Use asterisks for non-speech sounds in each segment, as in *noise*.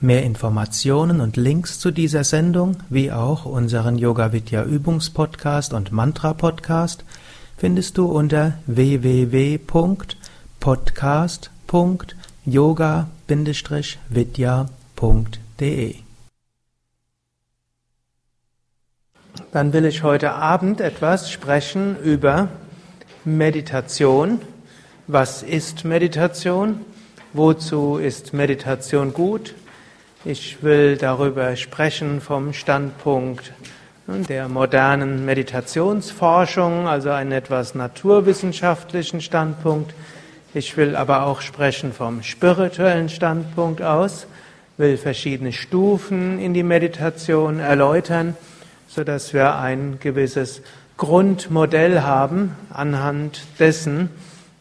Mehr Informationen und Links zu dieser Sendung, wie auch unseren Yoga Vidya Übungspodcast und Mantra Podcast findest du unter www.podcast.yoga-vidya.de. Dann will ich heute Abend etwas sprechen über Meditation. Was ist Meditation? Wozu ist Meditation gut? Ich will darüber sprechen vom Standpunkt der modernen Meditationsforschung, also einen etwas naturwissenschaftlichen Standpunkt. Ich will aber auch sprechen vom spirituellen Standpunkt aus, will verschiedene Stufen in die Meditation erläutern, so dass wir ein gewisses Grundmodell haben, anhand dessen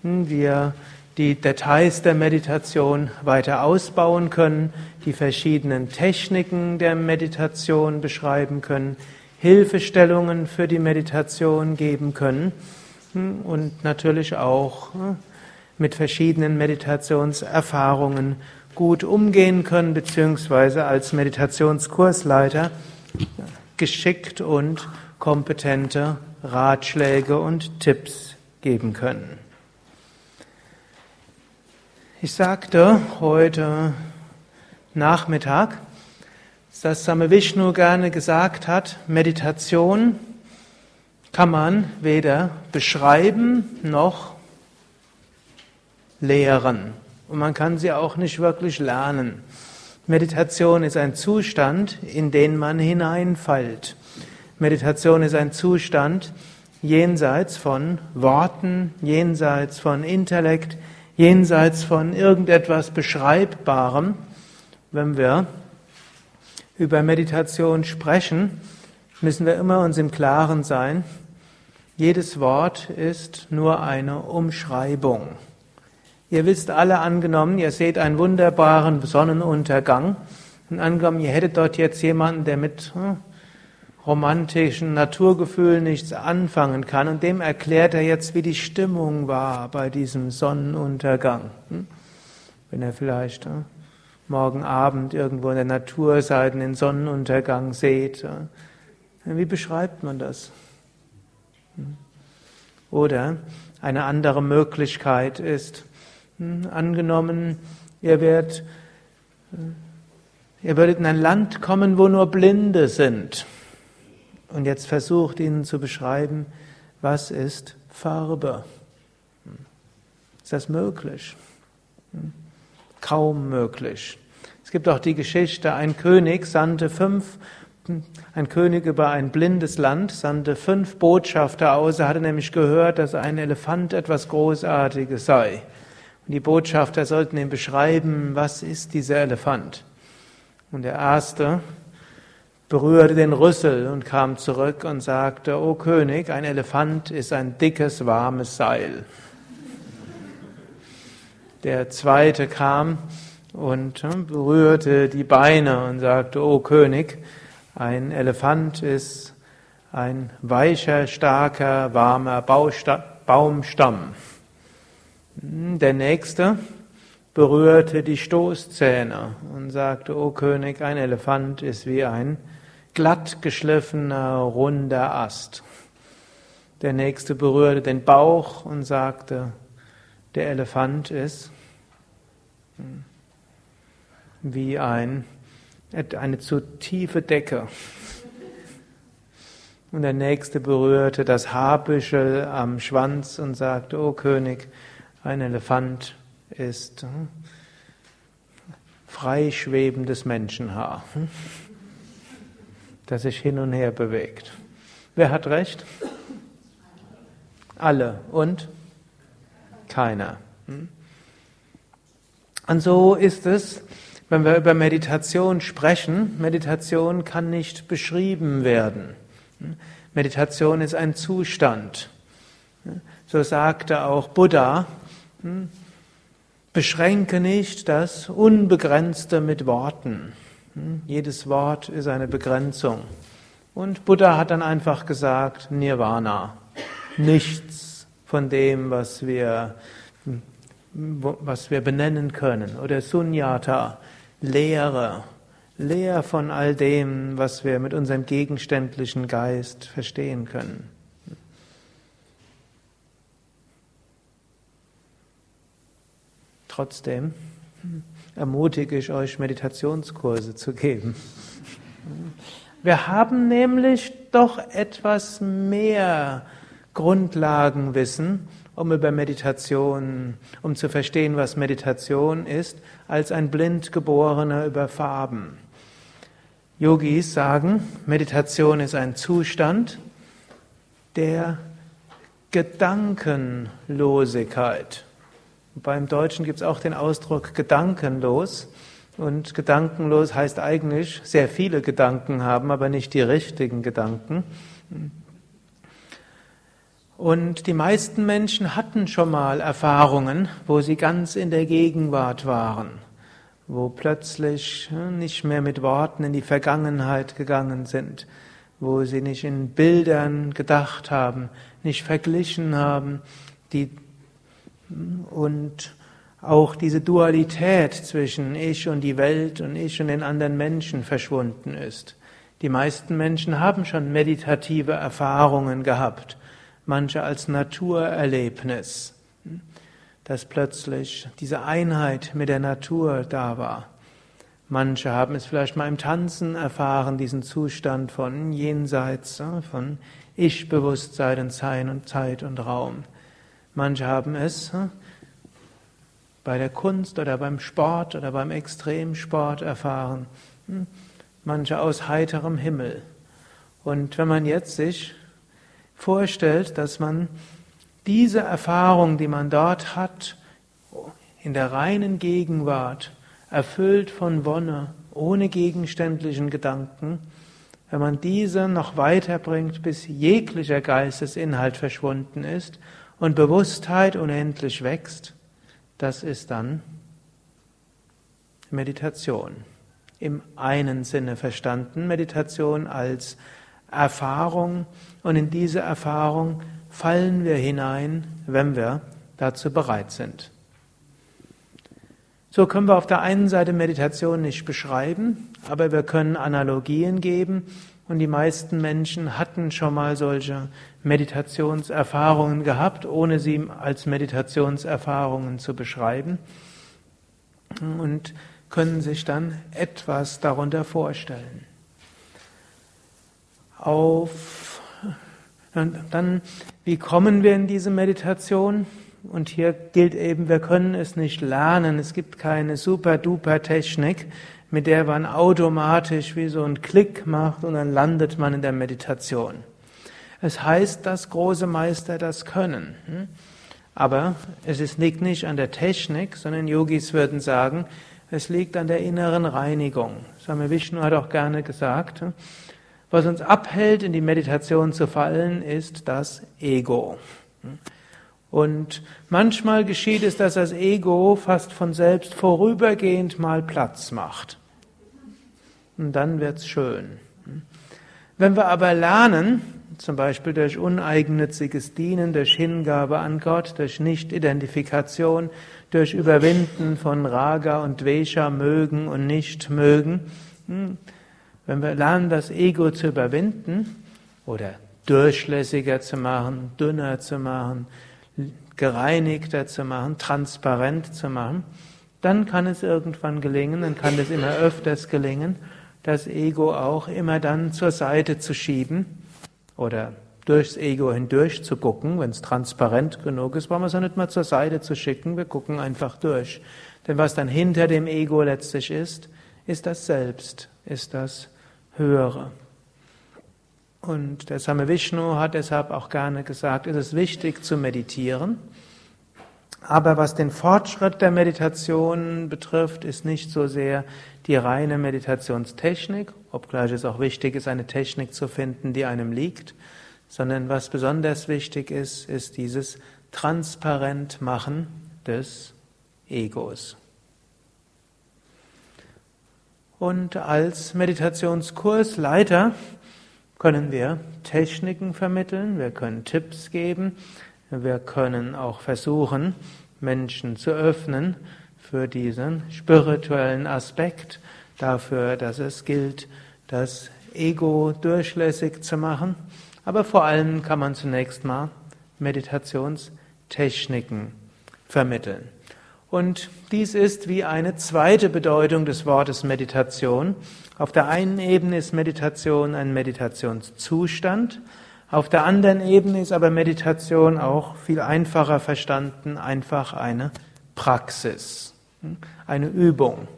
wir die Details der Meditation weiter ausbauen können, die verschiedenen Techniken der Meditation beschreiben können, Hilfestellungen für die Meditation geben können hm, und natürlich auch hm, mit verschiedenen Meditationserfahrungen gut umgehen können, beziehungsweise als Meditationskursleiter geschickt und kompetente Ratschläge und Tipps geben können. Ich sagte heute Nachmittag, dass Same Vishnu gerne gesagt hat, Meditation kann man weder beschreiben noch lehren. Und man kann sie auch nicht wirklich lernen. Meditation ist ein Zustand, in den man hineinfällt. Meditation ist ein Zustand jenseits von Worten, jenseits von Intellekt, jenseits von irgendetwas Beschreibbarem, wenn wir über Meditation sprechen, müssen wir immer uns im Klaren sein, jedes Wort ist nur eine Umschreibung. Ihr wisst alle angenommen, ihr seht einen wunderbaren Sonnenuntergang und angenommen, ihr hättet dort jetzt jemanden, der mit hm, romantischen Naturgefühlen nichts anfangen kann und dem erklärt er jetzt, wie die Stimmung war bei diesem Sonnenuntergang. Hm? Wenn er vielleicht hm, morgen Abend irgendwo in der Natur seid den Sonnenuntergang seht. Wie beschreibt man das? Hm? Oder eine andere Möglichkeit ist, angenommen, ihr werdet, ihr würdet in ein Land kommen, wo nur Blinde sind. Und jetzt versucht ihnen zu beschreiben, was ist Farbe? Hm. Ist das möglich? Kaum möglich. Es gibt auch die Geschichte, ein König sandte fünf, ein König über ein blindes Land sandte fünf Botschafter aus. Er hatte nämlich gehört, dass ein Elefant etwas Großartiges sei. Und die Botschafter sollten ihm beschreiben, was ist dieser Elefant. Und der erste berührte den Rüssel und kam zurück und sagte, O König, ein Elefant ist ein dickes, warmes Seil. Der zweite kam und hm, berührte die Beine und sagte, O König, ein Elefant ist ein weicher, starker, warmer Baumstamm. Hm, der nächste berührte die Stoßzähne und sagte, O König, ein Elefant ist wie ein glatt geschliffener, runder Ast. Der nächste berührte den Bauch und sagte, der Elefant ist wie ein, eine zu tiefe Decke. Und der nächste berührte das Haarbüschel am Schwanz und sagte, O König, ein Elefant ist hm, freischwebendes Menschenhaar. Hm? das sich hin und her bewegt. Wer hat recht? Alle und keiner. Hm? Und so ist es Wenn wir über Meditation sprechen, Meditation kann nicht beschrieben werden. Meditation ist ein Zustand. So sagte auch Buddha, beschränke nicht das Unbegrenzte mit Worten. Jedes Wort ist eine Begrenzung. Und Buddha hat dann einfach gesagt, Nirvana. Nichts von dem, was wir, was wir benennen können. Oder Sunyata, Leere. Leer von all dem, was wir mit unserem gegenständlichen Geist verstehen können. Trotzdem ermutige ich euch, Meditationskurse zu geben. Wir haben nämlich doch etwas mehr Grundlagenwissen, um über Meditation, um zu verstehen, was Meditation ist, als ein Blindgeborener über Farben. Yogis sagen, Meditation ist ein Zustand der Gedankenlosigkeit. Beim Deutschen gibt es auch den Ausdruck gedankenlos. Und gedankenlos heißt eigentlich sehr viele Gedanken haben, aber nicht die richtigen Gedanken. Und die meisten Menschen hatten schon mal Erfahrungen, wo sie ganz in der Gegenwart waren, wo plötzlich nicht mehr mit Worten in die Vergangenheit gegangen sind, wo sie nicht in Bildern gedacht haben, nicht verglichen haben, die und auch diese Dualität zwischen ich und die Welt und ich und den anderen Menschen verschwunden ist. Die meisten Menschen haben schon meditative Erfahrungen gehabt, manche als Naturerlebnis, dass plötzlich diese Einheit mit der Natur da war. Manche haben es vielleicht mal im Tanzen erfahren, diesen Zustand von Jenseits, von Ich-Bewusstsein und Sein und Zeit und Raum. Manche haben es bei der Kunst oder beim Sport oder beim Extremsport erfahren. Hm, manche aus heiterem Himmel. Und wenn man jetzt sich vorstellt, dass man diese Erfahrung, die man dort hat, in der reinen Gegenwart, erfüllt von Wonne, ohne gegenständlichen Gedanken, wenn man diese noch weiterbringt, bis jeglicher Geistesinhalt verschwunden ist und Bewusstheit unendlich wächst, das ist dann Meditation. Im einen Sinne verstanden, Meditation als Erfahrung und in diese Erfahrung fallen wir hinein, wenn wir dazu bereit sind. So können wir auf der einen Seite Meditation nicht beschreiben, aber wir können Analogien geben und die meisten Menschen hatten schon mal solche Meditationserfahrungen gehabt, ohne sie als Meditationserfahrungen zu beschreiben. Und können sich dann etwas darunter vorstellen. Auf, dann, wie kommen wir in diese Meditation? Und hier gilt eben, wir können es nicht lernen. Es gibt keine super-duper Technik, mit der man automatisch wie so einen Klick macht und dann landet man in der Meditation. Es heißt, dass große Meister das können. Hm? Aber es liegt nicht an der Technik, sondern Yogis würden sagen, es liegt an der inneren Reinigung. Swami Vishnu hat auch gerne gesagt? Was uns abhält, in die Meditation zu fallen, ist das Ego. Und manchmal geschieht es, dass das Ego fast von selbst vorübergehend mal Platz macht. Und dann wird's schön. Wenn wir aber lernen, zum Beispiel durch uneigennütziges Dienen, durch Hingabe an Gott, durch Nicht-Identifikation, durch Überwinden von Raga und Dvesha, mögen und nicht mögen, hm, wenn wir lernen, das Ego zu überwinden oder durchlässiger zu machen, dünner zu machen, gereinigter zu machen, transparent zu machen, dann kann es irgendwann gelingen, dann kann es immer öfters gelingen, das Ego auch immer dann zur Seite zu schieben oder durchs Ego hindurch zu gucken. Wenn es transparent genug ist, brauchen wir es ja nicht mal zur Seite zu schicken, wir gucken einfach durch. Denn was dann hinter dem Ego letztlich ist, ist das Selbst, ist das Höhere. Und der Same Vishnu hat deshalb auch gerne gesagt, es ist wichtig zu meditieren, Aber was den Fortschritt der Meditation betrifft, ist nicht so sehr die reine Meditationstechnik, obgleich es auch wichtig ist, eine Technik zu finden, die einem liegt, sondern was besonders wichtig ist, ist dieses Transparentmachen des Egos. Und als Meditationskursleiter können wir Techniken vermitteln, wir können Tipps geben, wir können auch versuchen, Menschen zu öffnen für diesen spirituellen Aspekt, dafür, dass es gilt, das Ego durchlässig zu machen. Aber vor allem kann man zunächst mal Meditationstechniken vermitteln. Und dies ist wie eine zweite Bedeutung des Wortes Meditation. Auf der einen Ebene ist Meditation ein Meditationszustand, auf der anderen Ebene ist aber Meditation auch viel einfacher verstanden, einfach eine Praxis, eine Übung.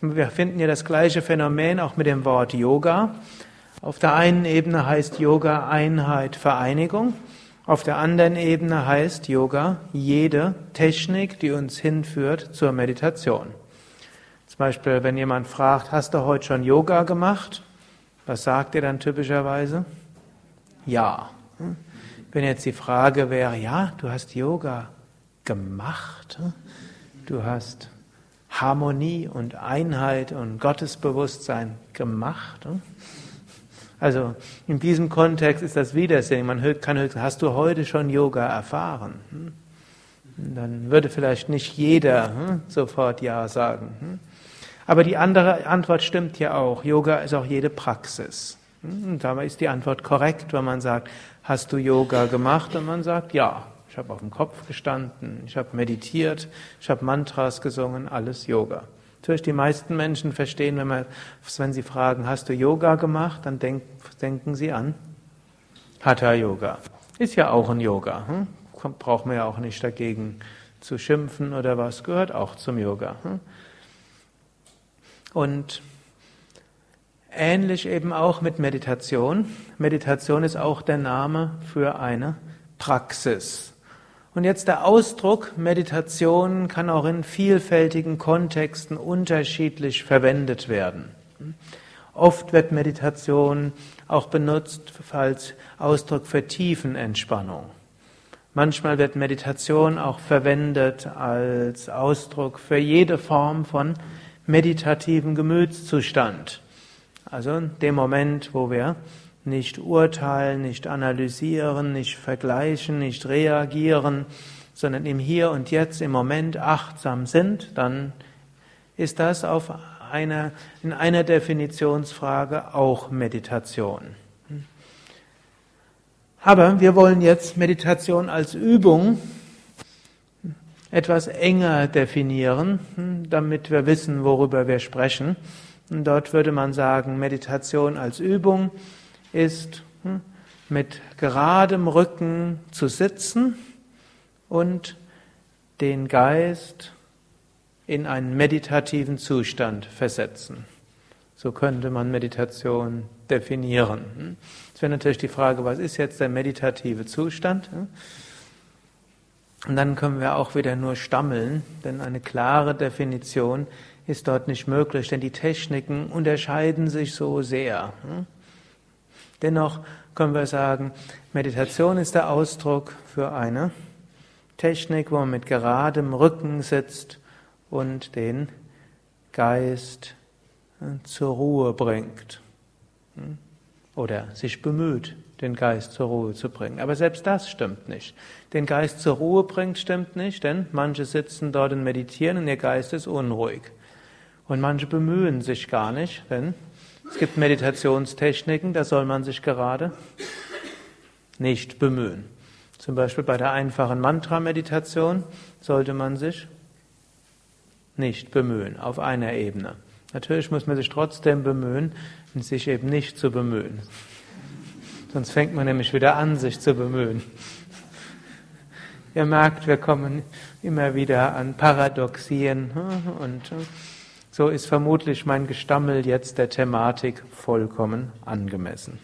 Wir finden ja das gleiche Phänomen auch mit dem Wort Yoga. Auf der einen Ebene heißt Yoga Einheit, Vereinigung. Auf der anderen Ebene heißt Yoga jede Technik, die uns hinführt zur Meditation. Zum Beispiel, wenn jemand fragt, hast du heute schon Yoga gemacht? Was sagt ihr dann typischerweise? Ja. Wenn jetzt die Frage wäre, ja, du hast Yoga gemacht, du hast Harmonie und Einheit und Gottesbewusstsein gemacht. Also in diesem Kontext ist das Wiedersehen. Man kann höchstens, hast du heute schon Yoga erfahren? Dann würde vielleicht nicht jeder hm, sofort Ja sagen. Hm. Aber die andere Antwort stimmt ja auch. Yoga ist auch jede Praxis. Und hm, dabei ist die Antwort korrekt, wenn man sagt, hast du Yoga gemacht? Und man sagt, ja, ich habe auf dem Kopf gestanden, ich habe meditiert, ich habe Mantras gesungen, alles Yoga. Natürlich, die meisten Menschen verstehen, wenn, man, wenn sie fragen, hast du Yoga gemacht, dann denk, denken sie an Hatha Yoga. Ist ja auch ein Yoga. Hm? Braucht man ja auch nicht dagegen zu schimpfen oder was, gehört auch zum Yoga. Hm? Und Ähnlich eben auch mit Meditation. Meditation ist auch der Name für eine Praxis. Und jetzt der Ausdruck Meditation kann auch in vielfältigen Kontexten unterschiedlich verwendet werden. Oft wird Meditation auch benutzt als Ausdruck für Tiefenentspannung. Manchmal wird Meditation auch verwendet als Ausdruck für jede Form von meditativen Gemütszustand. Also dem Moment, wo wir nicht urteilen, nicht analysieren, nicht vergleichen, nicht reagieren, sondern im Hier und Jetzt, im Moment achtsam sind, dann ist das auf einer, in einer Definitionsfrage auch Meditation. Aber wir wollen jetzt Meditation als Übung etwas enger definieren, damit wir wissen, worüber wir sprechen. Und dort würde man sagen, Meditation als Übung ist hm, mit geradem Rücken zu sitzen und den Geist in einen meditativen Zustand versetzen. So könnte man Meditation definieren. Hm. Es wäre natürlich die Frage, was ist jetzt der meditative Zustand? Hm? Und dann können wir auch wieder nur stammeln, denn eine klare Definition ist dort nicht möglich, denn die Techniken unterscheiden sich so sehr. Dennoch können wir sagen, Meditation ist der Ausdruck für eine Technik, wo man mit geradem Rücken sitzt und den Geist hm, zur Ruhe bringt. Hm? Oder sich bemüht, den Geist zur Ruhe zu bringen. Aber selbst das stimmt nicht. Den Geist zur Ruhe bringt stimmt nicht, denn manche sitzen dort und meditieren und ihr Geist ist unruhig. Und manche bemühen sich gar nicht, denn es gibt Meditationstechniken, da soll man sich gerade nicht bemühen. Zum Beispiel bei der einfachen Mantra-Meditation sollte man sich nicht bemühen, auf einer Ebene. Natürlich muss man sich trotzdem bemühen, sich eben nicht zu bemühen. Sonst fängt man nämlich wieder an, sich zu bemühen. Ihr merkt, wir kommen immer wieder an Paradoxien hm, und hm, so ist vermutlich mein Gestammel jetzt der Thematik vollkommen angemessen.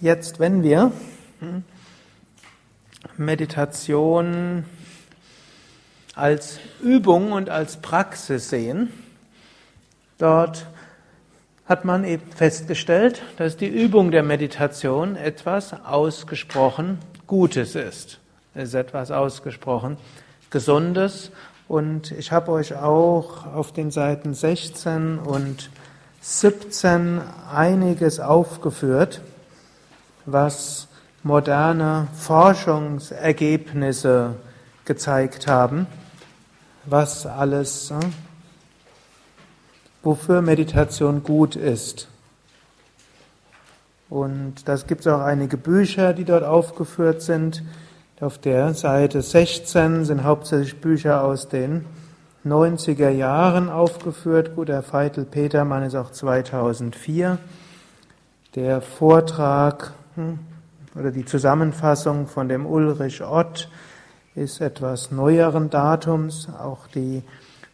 Jetzt, wenn wir Meditation als Übung und als Praxis sehen. Dort hat man eben festgestellt, dass die Übung der Meditation etwas ausgesprochen Gutes ist. Es ist etwas ausgesprochen Gesundes. Und ich habe euch auch auf den Seiten 16 und 17 einiges aufgeführt, was moderne Forschungsergebnisse gezeigt haben, was alles, äh, wofür Meditation gut ist. Und das gibt es auch einige Bücher, die dort aufgeführt sind. Auf der Seite 16 sind hauptsächlich Bücher aus den 90er Jahren aufgeführt. Gut, der Feitel Petermann ist auch 2004. Der Vortrag hm, oder die Zusammenfassung von dem Ulrich Ott ist etwas neueren Datums, auch die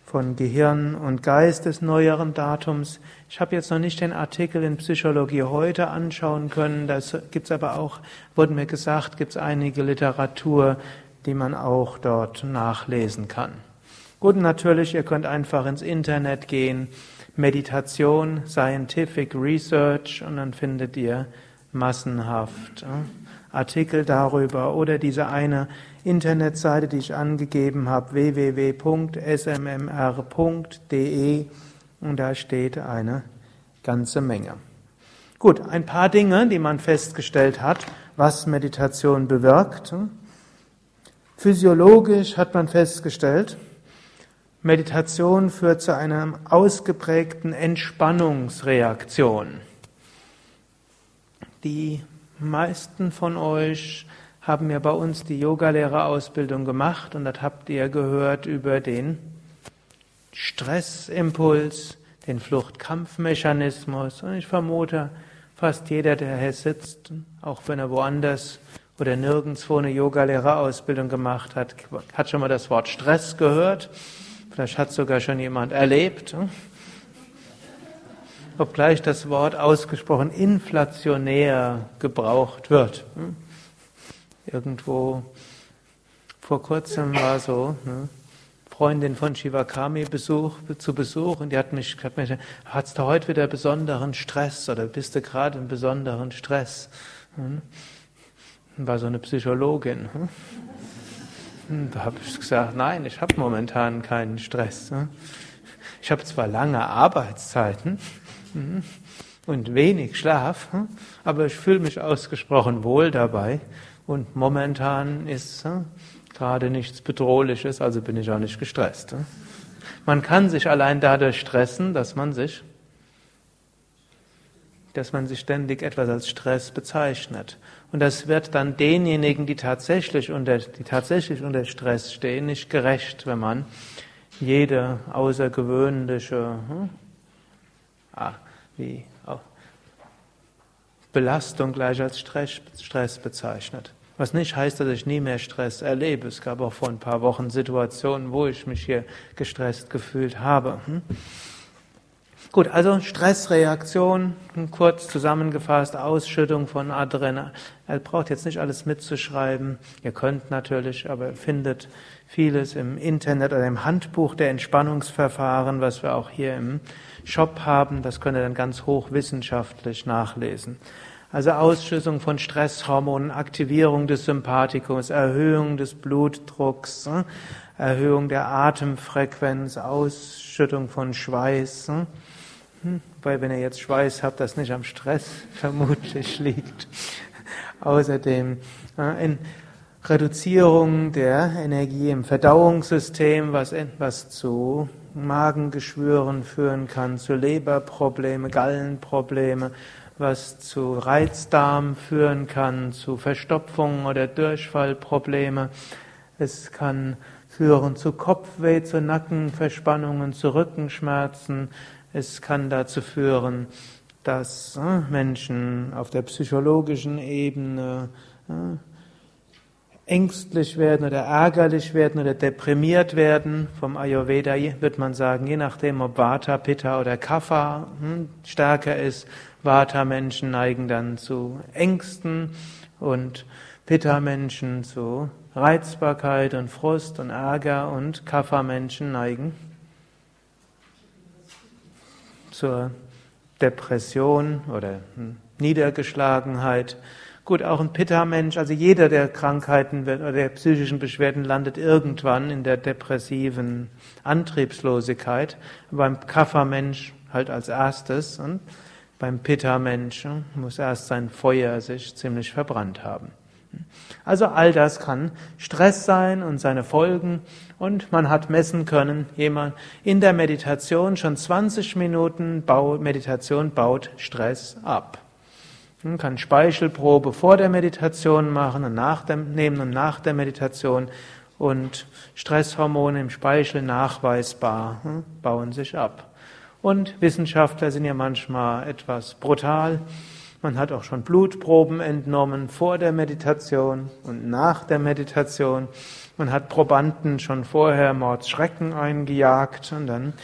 von Gehirn und Geist des neueren Datums. Ich habe jetzt noch nicht den Artikel in Psychologie heute anschauen können, das gibt's aber auch, wurde mir gesagt, gibt's einige Literatur, die man auch dort nachlesen kann. Gut, natürlich, ihr könnt einfach ins Internet gehen, Meditation, Scientific Research und dann findet ihr massenhaft Artikel darüber oder diese eine Internetseite, die ich angegeben habe, www.smmr.de und da steht eine ganze Menge. Gut, ein paar Dinge, die man festgestellt hat, was Meditation bewirkt. Physiologisch hat man festgestellt, Meditation führt zu einer ausgeprägten Entspannungsreaktion. Die meisten von euch haben ja bei uns die Yogalehrerausbildung gemacht und das habt ihr gehört über den Stressimpuls, den Fluchtkampfmechanismus und ich vermute, fast jeder, der hier sitzt, auch wenn er woanders oder nirgendwo eine Yogalehrerausbildung gemacht hat, hat schon mal das Wort Stress gehört. Vielleicht hat sogar schon jemand erlebt. Obgleich das Wort ausgesprochen inflationär gebraucht wird. Hm? Irgendwo vor kurzem war so, ne, Freundin von Shivakami Besuch, zu Besuch und die hat mich, hat mich, hast du heute wieder besonderen Stress oder bist du gerade im besonderen Stress? Hm? War so eine Psychologin. Hm? Da habe ich gesagt, nein, ich habe momentan keinen Stress. Ich habe zwar lange Arbeitszeiten und wenig Schlaf, hm, aber ich fühle mich ausgesprochen wohl dabei und momentan ist gerade nichts Bedrohliches, also bin ich auch nicht gestresst. Man kann sich allein dadurch stressen, dass man sich dass man sich ständig etwas als Stress bezeichnet. Und das wird dann denjenigen, die tatsächlich unter, die tatsächlich unter Stress stehen, nicht gerecht, wenn man jede außergewöhnliche hm, wie, oh, Belastung gleich als Stress, bezeichnet. Was nicht heißt, dass ich nie mehr Stress erlebe. Es gab auch vor ein paar Wochen Situationen, wo ich mich hier gestresst gefühlt habe. Hm? Gut, also Stressreaktion, kurz zusammengefasst, Ausschüttung von Adrenalin. Er braucht jetzt nicht alles mitzuschreiben. Ihr könnt natürlich, aber findet vieles im Internet oder im Handbuch der Entspannungsverfahren, was wir auch hier im Shop haben. Das könnt ihr dann ganz hochwissenschaftlich nachlesen. Also Ausschüttung von Stresshormonen, Aktivierung des Sympathikums, Erhöhung des Blutdrucks, hm, Erhöhung der Atemfrequenz, Ausschüttung von Schweiß. Hm. Hm, weil wenn ihr jetzt Schweiß habt, das nicht am Stress *laughs* vermutlich liegt. *laughs* Außerdem in Reduzierung der Energie im Verdauungssystem, was, was zu Magengeschwüren führen kann, zu Leberprobleme, Gallenprobleme, was zu Reizdarm führen kann, zu Verstopfungen oder Durchfallprobleme. Es kann führen zu Kopfweh, zu Nackenverspannungen, zu Rückenschmerzen, es kann dazu führen, dass äh, Menschen auf der psychologischen Ebene äh, ängstlich werden oder ärgerlich werden oder deprimiert werden. Vom Ayurveda wird man sagen, je nachdem, ob Vata, Pitta oder Kapha hm, stärker ist, Vata-Menschen neigen dann zu Ängsten und Pitta-Menschen zu Reizbarkeit und Frust und Ärger und Kapha-Menschen neigen zur Depression oder Niedergeschlagenheit. Gut, auch ein Pitta-Mensch, also jeder der Krankheiten oder der psychischen Beschwerden landet irgendwann in der depressiven Antriebslosigkeit. Beim Kapha-Mensch halt als erstes und beim Pitta-Mensch muss erst sein Feuer sich ziemlich verbrannt haben. Also all das kann Stress sein und seine Folgen. Und man hat messen können, jemand in der Meditation schon 20 Minuten Meditation baut Stress ab. Man kann Speichelprobe vor der Meditation machen und nach dem, nehmen und nach der Meditation und Stresshormone im Speichel nachweisbar hm, bauen sich ab. Und Wissenschaftler sind ja manchmal etwas brutal. Man hat auch schon Blutproben entnommen vor der Meditation und nach der Meditation. Man hat Probanden schon vorher Mordsschrecken eingejagt und dann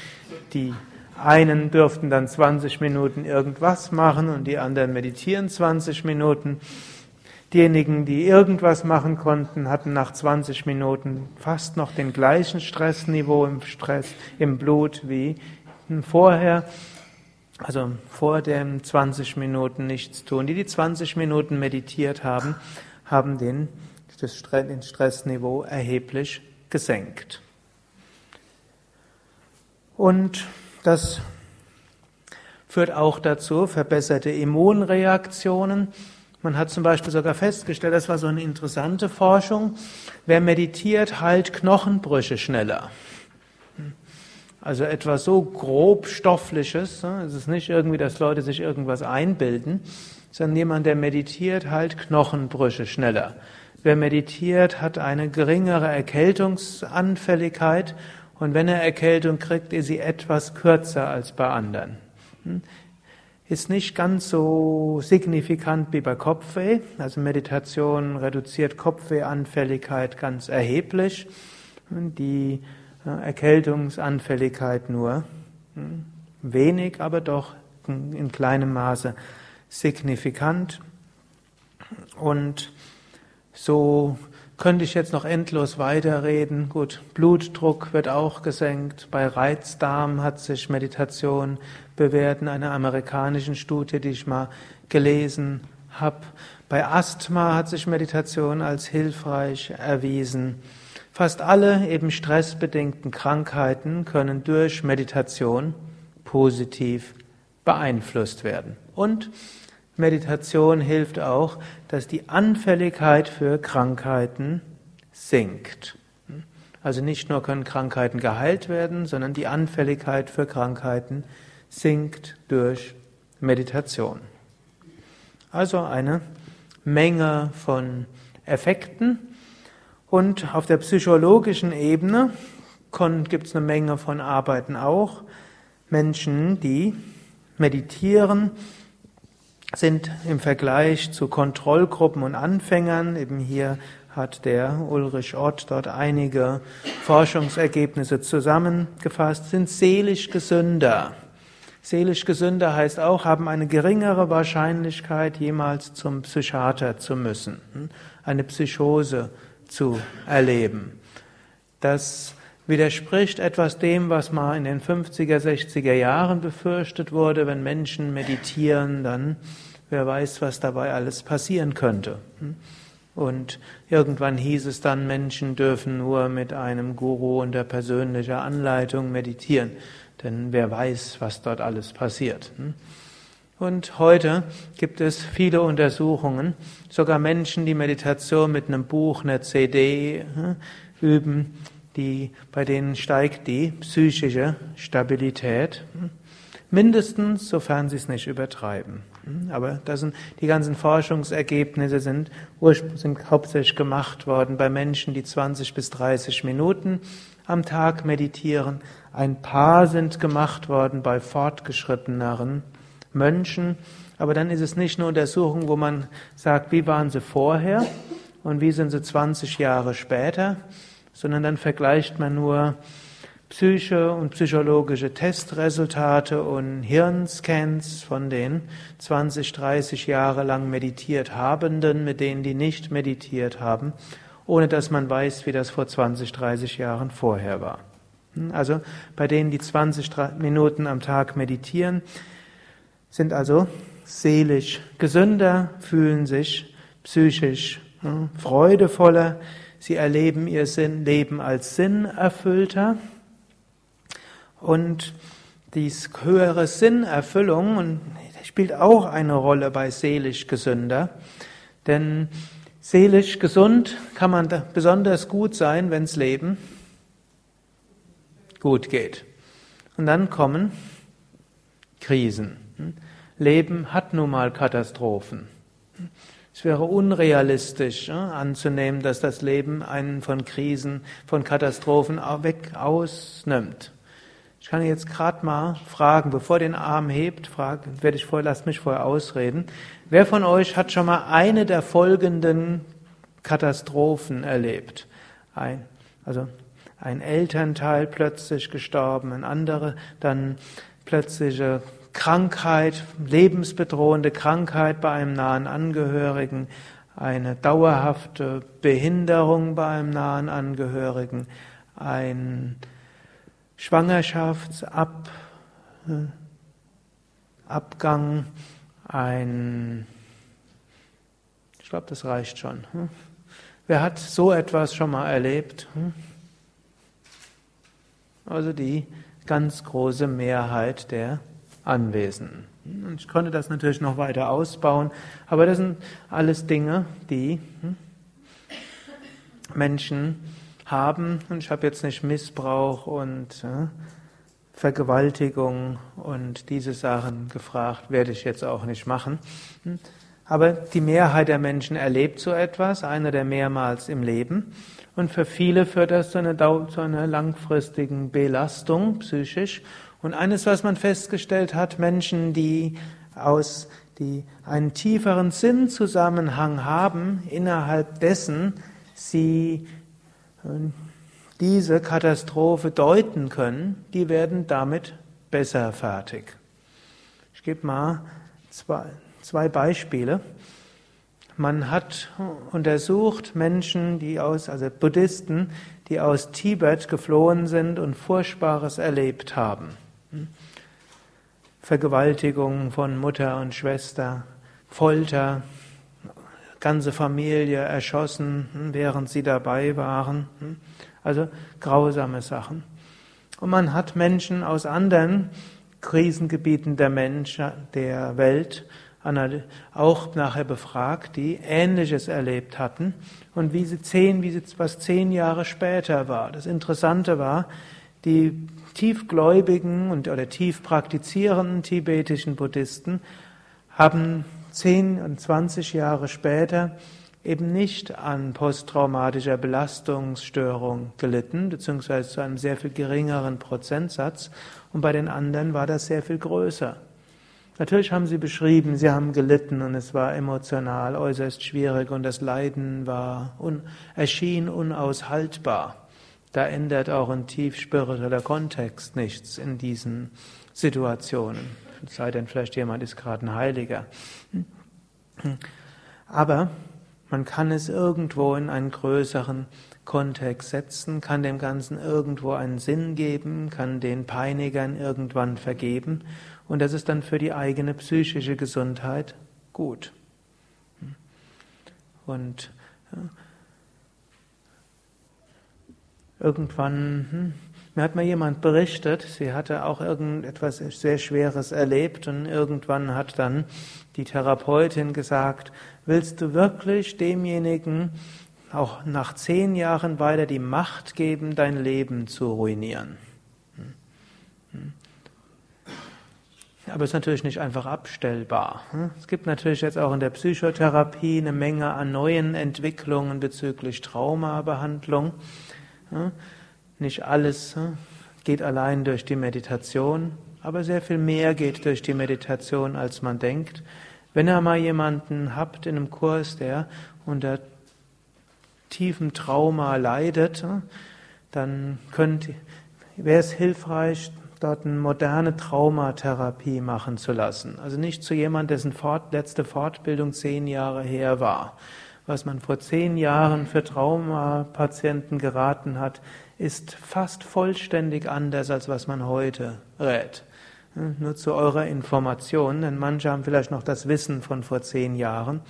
die einen dürften dann 20 Minuten irgendwas machen und die anderen meditieren 20 Minuten. Diejenigen, die irgendwas machen konnten, hatten nach 20 Minuten fast noch den gleichen Stressniveau im Stress im Blut wie vorher. Also vor den 20 Minuten nichts tun. Die, die 20 Minuten meditiert haben, haben den, das, Stressniveau erheblich gesenkt. Und das führt auch dazu verbesserte Immunreaktionen. Man hat zum Beispiel sogar festgestellt, das war so eine interessante Forschung, wer meditiert, heilt Knochenbrüche schneller. Also etwas so grob stoffliches, ne? es ist nicht irgendwie, dass Leute sich irgendwas einbilden, sondern jemand, der meditiert, heilt Knochenbrüche schneller. Wer meditiert, hat eine geringere Erkältungsanfälligkeit und wenn er Erkältung kriegt, ist sie etwas kürzer als bei anderen. Hm? Ist nicht ganz so signifikant wie bei Kopfweh. Also Meditation reduziert Kopfwehanfälligkeit ganz erheblich. Die Erkältungsanfälligkeit nur hm, wenig, aber doch in kleinem Maße signifikant. Und so könnte ich jetzt noch endlos weiterreden. Gut, Blutdruck wird auch gesenkt. Bei Reizdarm hat sich Meditation bewährt in einer amerikanischen Studie, die ich mal gelesen habe. Bei Asthma hat sich Meditation als hilfreich erwiesen. Fast alle eben stressbedingten Krankheiten können durch Meditation positiv beeinflusst werden. Und Meditation hilft auch, dass die Anfälligkeit für Krankheiten sinkt. Also nicht nur können Krankheiten geheilt werden, sondern die Anfälligkeit für Krankheiten sinkt durch Meditation. Also eine Menge von Effekten, und auf der psychologischen Ebene gibt es eine Menge von Arbeiten auch. Menschen, die meditieren, sind im Vergleich zu Kontrollgruppen und Anfängern, eben hier hat der Ulrich Ott dort einige Forschungsergebnisse zusammengefasst, sind seelisch gesünder. Seelisch gesünder heißt auch, haben eine geringere Wahrscheinlichkeit, jemals zum Psychiater zu müssen, eine Psychose zu erleben. Das widerspricht etwas dem, was mal in den 50er, 60er Jahren befürchtet wurde, wenn Menschen meditieren, dann wer weiß, was dabei alles passieren könnte. Und irgendwann hieß es dann, Menschen dürfen nur mit einem Guru unter persönlicher Anleitung meditieren, denn wer weiß, was dort alles passiert. Und heute gibt es viele Untersuchungen, sogar Menschen, die Meditation mit einem Buch, einer CD hm, üben, die, bei denen steigt die psychische Stabilität. Hm. Mindestens, sofern sie es nicht übertreiben. Hm. Aber das sind, die ganzen Forschungsergebnisse sind, sind hauptsächlich gemacht worden bei Menschen, die 20 bis 30 Minuten am Tag meditieren. Ein paar sind gemacht worden bei fortgeschritteneren Mönchen. Aber dann ist es nicht nur Untersuchung, wo man sagt, wie waren sie vorher und wie sind sie 20 Jahre später, sondern dann vergleicht man nur Psyche und psychologische Testresultate und Hirnscans von den 20, 30 Jahre lang meditiert Habenden mit denen, die nicht meditiert haben, ohne dass man weiß, wie das vor 20, 30 Jahren vorher war. Also bei denen, die 20 Minuten am Tag meditieren, sind also seelisch gesünder, fühlen sich psychisch freudevoller, sie erleben ihr Leben als sinnerfüllter und dies höhere Sinnerfüllung spielt auch eine Rolle bei seelisch gesünder, denn seelisch gesund kann man besonders gut sein, wenns Leben gut geht. Und dann kommen Krisen. Leben hat nun mal Katastrophen. Es wäre unrealistisch anzunehmen, dass das Leben einen von Krisen, von Katastrophen weg ausnimmt. Ich kann jetzt gerade mal fragen, bevor den Arm hebt, fragen, werde ich vorher, lasst mich vorher ausreden. Wer von euch hat schon mal eine der folgenden Katastrophen erlebt? Ein, also ein Elternteil plötzlich gestorben, ein anderer dann plötzliche Krankheit, lebensbedrohende Krankheit bei einem nahen Angehörigen, eine dauerhafte Behinderung bei einem nahen Angehörigen, ein Schwangerschaftsabgang, ein, ich glaube, das reicht schon. Hm? Wer hat so etwas schon mal erlebt? Hm? Also die ganz große Mehrheit der Anwesenden. Und ich konnte das natürlich noch weiter ausbauen, aber das sind alles Dinge, die hm, Menschen haben. Und ich habe jetzt nicht Missbrauch und äh, Vergewaltigung und diese Sachen gefragt, werde ich jetzt auch nicht machen. Hm? Aber die Mehrheit der Menschen erlebt so etwas, einer der mehrmals im Leben. Und für viele führt das zu einer, zu einer langfristigen Belastung psychisch. Und eines, was man festgestellt hat, Menschen, die aus, die einen tieferen Sinnzusammenhang haben, innerhalb dessen sie diese Katastrophe deuten können, die werden damit besser fertig. Ich gebe mal zwei, zwei Beispiele. Man hat untersucht Menschen, die aus, also Buddhisten, die aus Tibet geflohen sind und Furchtbares erlebt haben. Vergewaltigung von Mutter und Schwester, Folter, ganze Familie erschossen, hm, während sie dabei waren. Hm. Also grausame Sachen. Und man hat Menschen aus anderen Krisengebieten der Menschen, der Welt auch nachher befragt, die Ähnliches erlebt hatten und wie sie zehn, wie sie, was zehn Jahre später war. Das Interessante war, die tiefgläubigen und oder tief praktizierenden tibetischen Buddhisten haben 10 und 20 Jahre später eben nicht an posttraumatischer Belastungsstörung gelitten, beziehungsweise zu einem sehr viel geringeren Prozentsatz. Und bei den anderen war das sehr viel größer. Natürlich haben sie beschrieben, sie haben gelitten und es war emotional äußerst schwierig und das Leiden war un, erschien unaushaltbar. Da ändert auch ein tief spiritueller Kontext nichts in diesen Situationen sei denn vielleicht jemand ist gerade ein Heiliger. Aber man kann es irgendwo in einen größeren Kontext setzen, kann dem Ganzen irgendwo einen Sinn geben, kann den Peinigern irgendwann vergeben und das ist dann für die eigene psychische Gesundheit gut. Und irgendwann hm, mir hat mal jemand berichtet, sie hatte auch irgendetwas sehr Schweres erlebt und irgendwann hat dann die Therapeutin gesagt, willst du wirklich demjenigen auch nach zehn Jahren weiter die Macht geben, dein Leben zu ruinieren? Aber es ist natürlich nicht einfach abstellbar. Es gibt natürlich jetzt auch in der Psychotherapie eine Menge an neuen Entwicklungen bezüglich Traumabehandlung. Nicht alles geht allein durch die Meditation, aber sehr viel mehr geht durch die Meditation, als man denkt. Wenn ihr mal jemanden habt in einem Kurs, der unter tiefem Trauma leidet, dann könnt wäre es hilfreich, dort eine moderne Traumatherapie machen zu lassen. Also nicht zu jemand, dessen Fort letzte Fortbildung zehn Jahre her war. Was man vor zehn Jahren für Traumapatienten geraten hat, ist fast vollständig anders, als was man heute rät. Nur zu eurer Information, denn manche haben vielleicht noch das Wissen von vor zehn Jahren.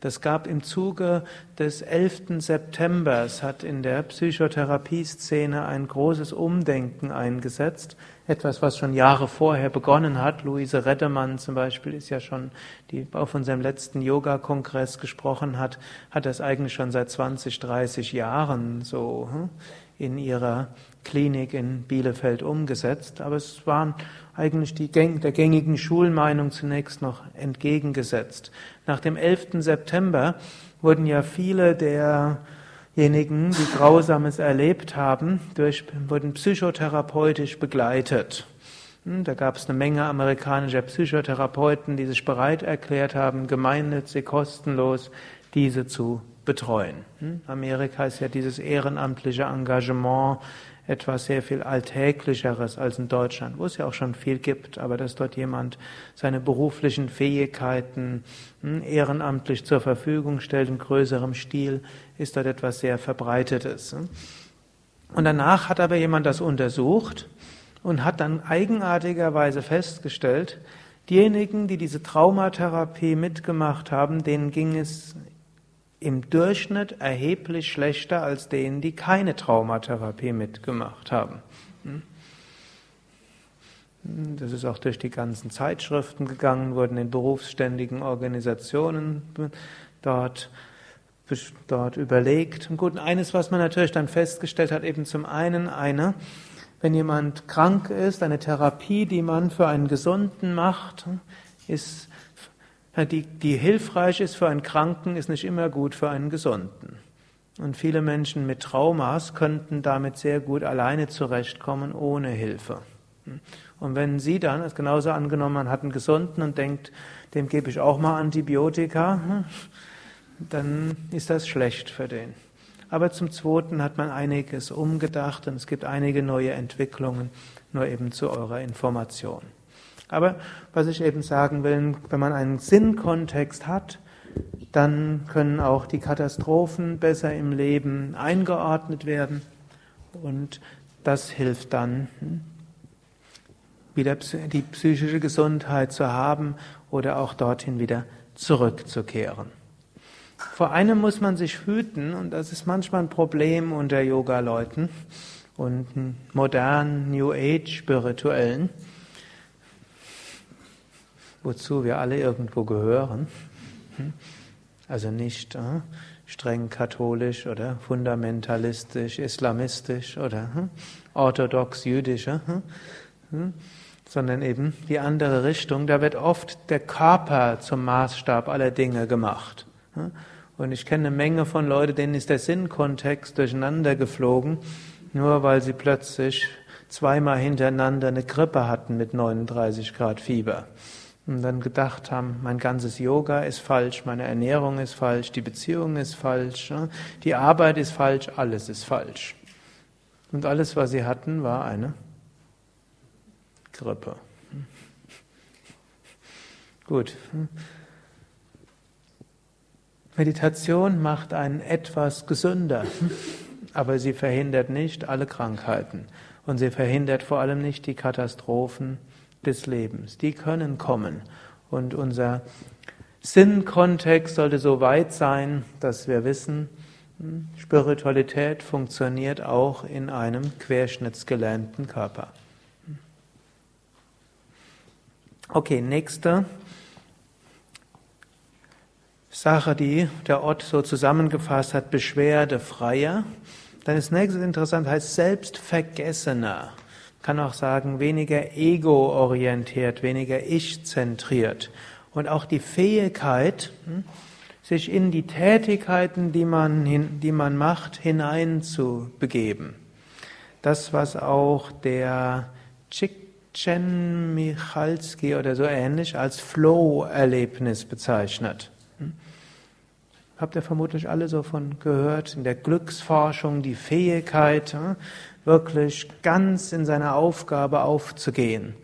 Das gab im Zuge des 11. Septembers, hat in der Psychotherapie-Szene ein großes Umdenken eingesetzt. Etwas, was schon Jahre vorher begonnen hat. Luise Reddemann zum Beispiel ist ja schon, die auf unserem letzten Yoga-Kongress gesprochen hat, hat das eigentlich schon seit 20, 30 Jahren so hm, in ihrer Klinik in Bielefeld umgesetzt. Aber es waren eigentlich die, der gängigen Schulmeinung zunächst noch entgegengesetzt. Nach dem 11. September wurden ja viele derjenigen, die Grausames erlebt haben, durch, wurden psychotherapeutisch begleitet. Hm, da gab es eine Menge amerikanischer Psychotherapeuten, die sich bereit erklärt haben, gemeinnützig, kostenlos diese zu betreuen. Hm, Amerika ist ja dieses ehrenamtliche Engagement etwas sehr viel Alltäglicheres als in Deutschland, wo es ja auch schon viel gibt, aber dass dort jemand seine beruflichen Fähigkeiten hm, ehrenamtlich zur Verfügung stellt in größerem Stil, ist dort etwas sehr Verbreitetes. Hm. Und danach hat aber jemand das untersucht und hat dann eigenartigerweise festgestellt, diejenigen, die diese Traumatherapie mitgemacht haben, denen ging es im Durchschnitt erheblich schlechter als denen, die keine Traumatherapie mitgemacht haben. Hm? Das ist auch durch die ganzen Zeitschriften gegangen, wurden in berufsständigen Organisationen dort, dort überlegt. Und gut, eines, was man natürlich dann festgestellt hat, eben zum einen eine, wenn jemand krank ist, eine Therapie, die man für einen Gesunden macht, ist die, die hilfreich ist für einen Kranken, ist nicht immer gut für einen Gesunden. Und viele Menschen mit Traumas könnten damit sehr gut alleine zurechtkommen, ohne Hilfe. Und wenn Sie dann, ist genauso angenommen, man hat einen Gesunden und denkt, dem gebe ich auch mal Antibiotika, dann ist das schlecht für den. Aber zum Zweiten hat man einiges umgedacht und es gibt einige neue Entwicklungen, nur eben zu eurer Information. Aber was ich eben sagen will, wenn man einen Sinnkontext hat, dann können auch die Katastrophen besser im Leben eingeordnet werden und das hilft dann, wieder die psychische Gesundheit zu haben oder auch dorthin wieder zurückzukehren. Vor einem muss man sich hüten, und das ist manchmal ein Problem unter Yoga-Leuten und modernen New Age-Spirituellen wozu wir alle irgendwo gehören. Hm? Also nicht äh, streng katholisch oder fundamentalistisch, islamistisch oder hm? orthodox jüdisch, äh, hm? sondern eben die andere Richtung. Da wird oft der Körper zum Maßstab aller Dinge gemacht. Und ich kenne eine Menge von Leuten, denen ist der Sinnkontext durcheinander geflogen, nur weil sie plötzlich zweimal hintereinander eine Grippe hatten mit 39 Grad Fieber und dann gedacht haben, mein ganzes Yoga ist falsch, meine Ernährung ist falsch, die Beziehung ist falsch, die Arbeit ist falsch, alles ist falsch. Und alles, was sie hatten, war eine Grippe. Gut. Meditation macht einen etwas gesünder, aber sie verhindert nicht alle Krankheiten und sie verhindert vor allem nicht die Katastrophen, des Lebens. Die können kommen. Und unser Sinnkontext sollte so weit sein, dass wir wissen, hm, Spiritualität funktioniert auch in einem querschnittsgelähmten Körper. Okay, nächste Sache, die der Ort so zusammengefasst hat, Beschwerdefreier. Dann ist nächstes interessant, heißt Selbstvergessener kann auch sagen, weniger ego-orientiert, weniger ich-zentriert. Und auch die Fähigkeit, hm, sich in die Tätigkeiten, die man, die man macht, hineinzubegeben. Das, was auch der Csikszentmihalyi Michalski oder so ähnlich als Flow-Erlebnis bezeichnet. Hm. habt ihr vermutlich alle so von gehört, in der Glücksforschung die Fähigkeit, wirklich ganz in seiner Aufgabe aufzugehen,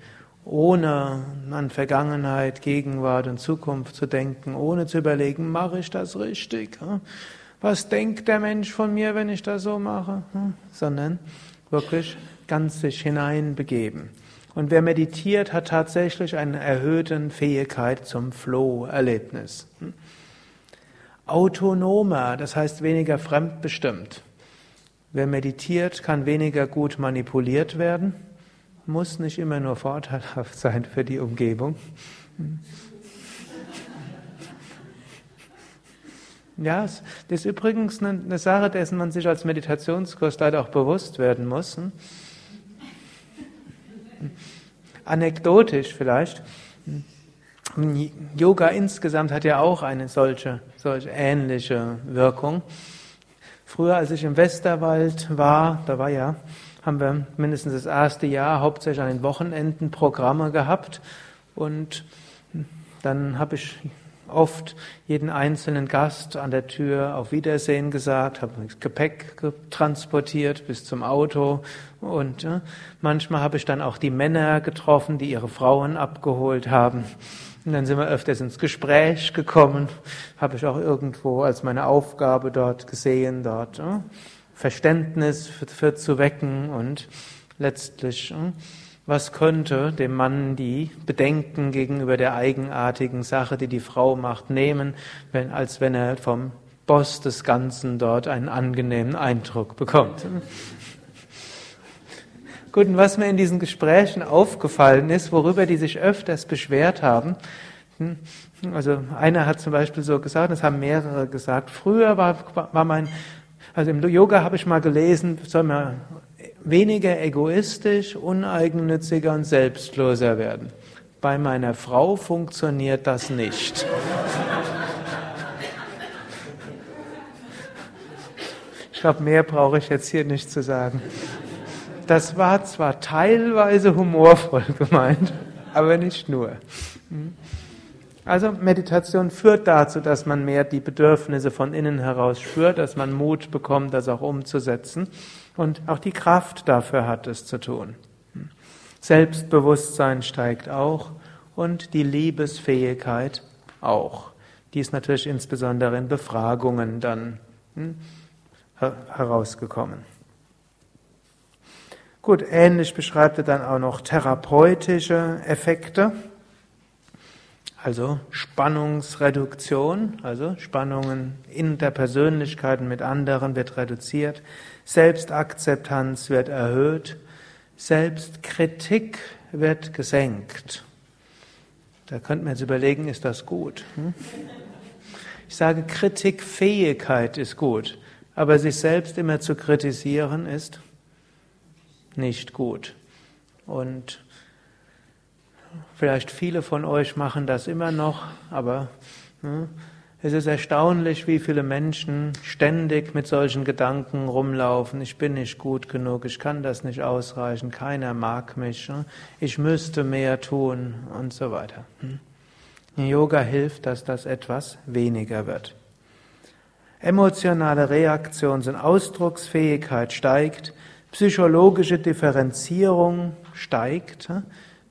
ohne an Vergangenheit, Gegenwart und Zukunft zu denken, ohne zu überlegen, mache ich das richtig? Was denkt der Mensch von mir, wenn ich das so mache? Sondern wirklich ganz sich hineinbegeben. Und wer meditiert, hat tatsächlich eine erhöhte Fähigkeit zum Flow-Erlebnis. Autonomer, das heißt weniger fremdbestimmt. Wer meditiert, kann weniger gut manipuliert werden, muss nicht immer nur vorteilhaft sein für die Umgebung. Ja, das ist übrigens eine Sache, dessen man sich als Meditationskurs leider auch bewusst werden muss. Anekdotisch vielleicht. Yoga insgesamt hat ja auch eine solche, solche ähnliche Wirkung. Früher, als ich im Westerwald war, da war ja, haben wir mindestens das erste Jahr hauptsächlich an den Wochenenden Programme gehabt und dann habe ich oft jeden einzelnen Gast an der Tür auf Wiedersehen gesagt, habe Gepäck transportiert bis zum Auto und manchmal habe ich dann auch die Männer getroffen, die ihre Frauen abgeholt haben. Und dann sind wir öfters ins Gespräch gekommen, habe ich auch irgendwo als meine Aufgabe dort gesehen, dort äh, Verständnis für, für, zu wecken und letztlich äh, was könnte dem Mann die Bedenken gegenüber der eigenartigen Sache, die die Frau macht, nehmen, wenn, als wenn er vom Boss des Ganzen dort einen angenehmen Eindruck bekommt. Gut, und was mir in diesen Gesprächen aufgefallen ist, worüber die sich öfters beschwert haben, hm, also einer hat zum Beispiel so gesagt, das haben mehrere gesagt, früher war, war mein, also im Yoga habe ich mal gelesen, soll man weniger egoistisch, uneigennütziger und selbstloser werden. Bei meiner Frau funktioniert das nicht. Ich glaube, mehr brauche ich jetzt hier nicht zu sagen. Das war zwar teilweise humorvoll *laughs* gemeint, aber nicht nur. Also Meditation führt dazu, dass man mehr die Bedürfnisse von innen heraus spürt, dass man Mut bekommt, das auch umzusetzen und auch die Kraft dafür hat, es zu tun. Selbstbewusstsein steigt auch und die Liebesfähigkeit auch. Die ist natürlich insbesondere in Befragungen dann hm, herausgekommen. Gut, ähnlich beschreibt er dann auch noch therapeutische Effekte. Also Spannungsreduktion, also Spannungen in der Persönlichkeit mit anderen wird reduziert, Selbstakzeptanz wird erhöht, Selbstkritik wird gesenkt. Da könnte man jetzt überlegen, ist das gut? Hm? Ich sage, Kritikfähigkeit ist gut, aber sich selbst immer zu kritisieren ist nicht gut. Und Vielleicht viele von euch machen das immer noch, aber ne, es ist erstaunlich, wie viele Menschen ständig mit solchen Gedanken rumlaufen. Ich bin nicht gut genug, ich kann das nicht ausreichen, keiner mag mich, ne, ich müsste mehr tun und so weiter. Hm. Yoga hilft, dass das etwas weniger wird. Emotionale Reaktions- und Ausdrucksfähigkeit steigt, psychologische Differenzierung steigt.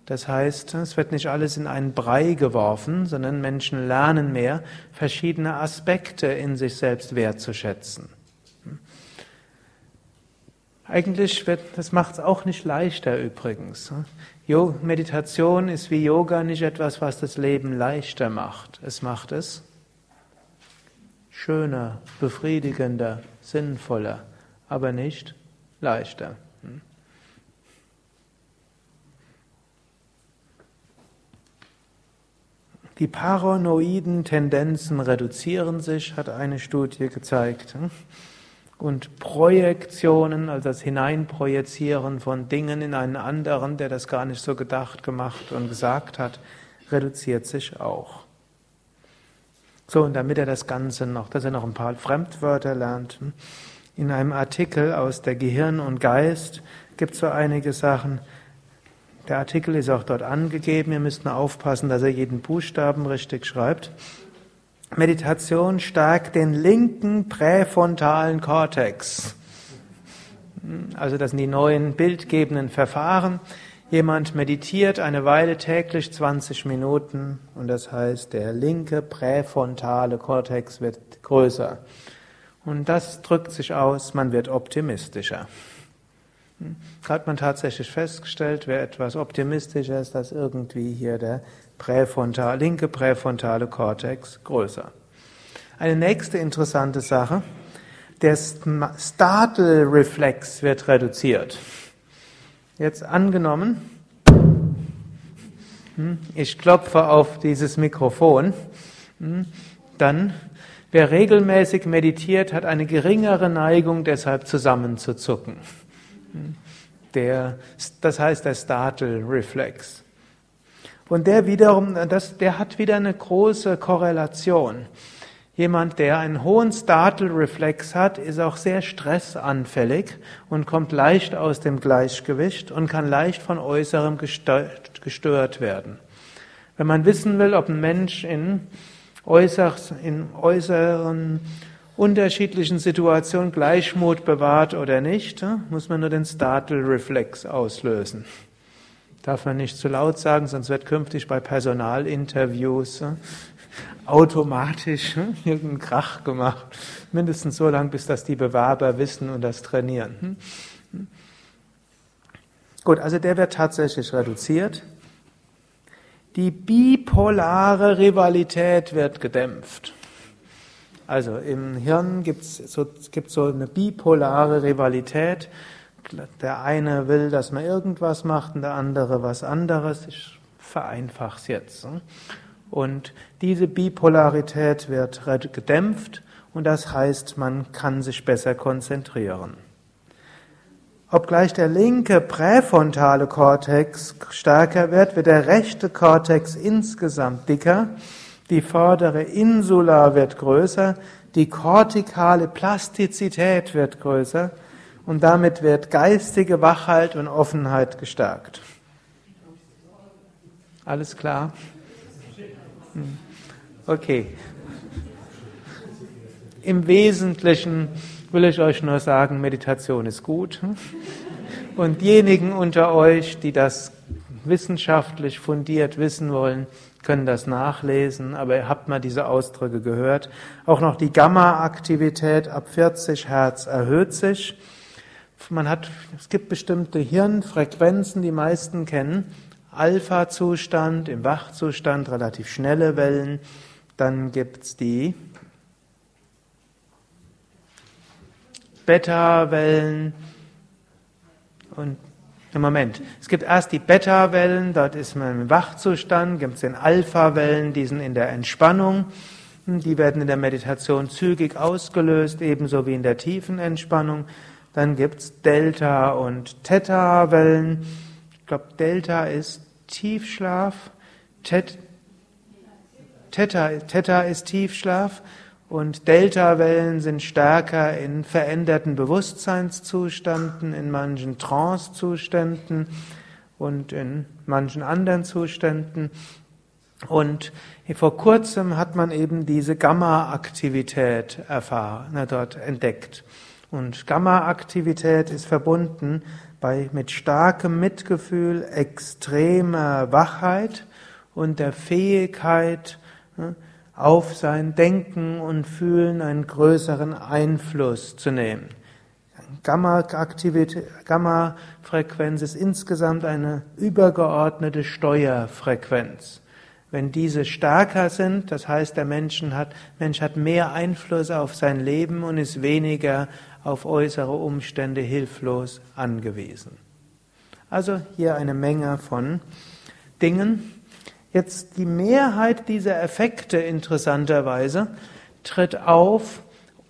Das heißt, es wird nicht alles in einen Brei geworfen, sondern Menschen lernen mehr, verschiedene Aspekte in sich selbst wertzuschätzen. Eigentlich wird, das macht es auch nicht leichter übrigens. Meditation ist wie Yoga nicht etwas, was das Leben leichter macht. Es macht es schöner, befriedigender, sinnvoller, aber nicht leichter. Die paranoiden Tendenzen reduzieren sich, hat eine Studie gezeigt. Und Projektionen, also das Hineinprojizieren von Dingen in einen anderen, der das gar nicht so gedacht, gemacht und gesagt hat, reduziert sich auch. So, und damit er das Ganze noch, dass er noch ein paar Fremdwörter lernt, in einem Artikel aus der Gehirn und Geist gibt es so einige Sachen, der Artikel ist auch dort angegeben. Ihr müsst nur aufpassen, dass er jeden Buchstaben richtig schreibt. Meditation stärkt den linken präfrontalen Kortex. Also das sind die neuen bildgebenden Verfahren. Jemand meditiert eine Weile täglich 20 Minuten und das heißt, der linke präfrontale Kortex wird größer. Und das drückt sich aus, man wird optimistischer. Hat man tatsächlich festgestellt, wer etwas optimistischer ist, dass irgendwie hier der präfrontal, linke präfrontale Kortex größer. Eine nächste interessante Sache, der Startle-Reflex wird reduziert. Jetzt angenommen, hm, ich klopfe auf dieses Mikrofon, hm, dann wer regelmäßig meditiert, hat eine geringere Neigung, deshalb zusammenzuzucken. Der, das heißt der Startle-Reflex. Und der wiederum, das, der hat wieder eine große Korrelation. Jemand, der einen hohen Startle-Reflex hat, ist auch sehr stressanfällig und kommt leicht aus dem Gleichgewicht und kann leicht von Äußerem gestört werden. Wenn man wissen will, ob ein Mensch in, in äußeren unterschiedlichen Situationen Gleichmut bewahrt oder nicht, muss man nur den Startle-Reflex auslösen. Darf man nicht zu laut sagen, sonst wird künftig bei Personalinterviews automatisch irgendein Krach gemacht. Mindestens so lange, bis das die Bewerber wissen und das trainieren. Hm? Gut, also der wird tatsächlich reduziert. Die bipolare Rivalität wird gedämpft. Also im Hirn gibt es so, gibt's so eine bipolare Rivalität. Der eine will, dass man irgendwas macht und der andere was anderes. Ich vereinfache es jetzt. Ne? Und diese Bipolarität wird gedämpft und das heißt, man kann sich besser konzentrieren. Obgleich der linke präfrontale Kortex stärker wird, wird der rechte Kortex insgesamt dicker, die vordere Insula wird größer, die kortikale Plastizität wird größer und damit wird geistige Wachheit und Offenheit gestärkt. Alles klar? Hm. Okay. Im Wesentlichen will ich euch nur sagen, Meditation ist gut. Und diejenigen unter euch, die das wissenschaftlich fundiert wissen wollen, können das nachlesen, aber ihr habt mal diese Ausdrücke gehört. Auch noch die Gamma-Aktivität ab 40 Hertz erhöht sich. Man hat, es gibt bestimmte Hirnfrequenzen, die meisten kennen. Alpha-Zustand, im Wachzustand relativ schnelle Wellen. Dann gibt's die Beta-Wellen und im Moment. Es gibt erst die Beta-Wellen, dort ist man im Wachzustand, gibt es den Alpha-Wellen, die sind in der Entspannung. Die werden in der Meditation zügig ausgelöst, ebenso wie in der tiefen Entspannung. Dann gibt's Delta- und Theta-Wellen. Ich glaube, Delta ist Tiefschlaf. Theta, Theta ist Tiefschlaf. Und Delta-Wellen sind stärker in veränderten Bewusstseinszuständen, in manchen Trance-Zuständen und in manchen anderen Zuständen. Und vor kurzem hat man eben diese Gamma-Aktivität erfahren, dort entdeckt. Und Gamma-Aktivität ist verbunden bei, mit starkem Mitgefühl, extremer Wachheit und der Fähigkeit, ne, auf sein Denken und Fühlen einen größeren Einfluss zu nehmen. Gamma-Frequenz ist insgesamt eine übergeordnete Steuerfrequenz. Wenn diese stärker sind, das heißt, der Mensch hat, Mensch hat mehr Einfluss auf sein Leben und ist weniger auf äußere Umstände hilflos angewiesen. Also hier eine Menge von Dingen. Jetzt die Mehrheit dieser Effekte interessanterweise tritt auf,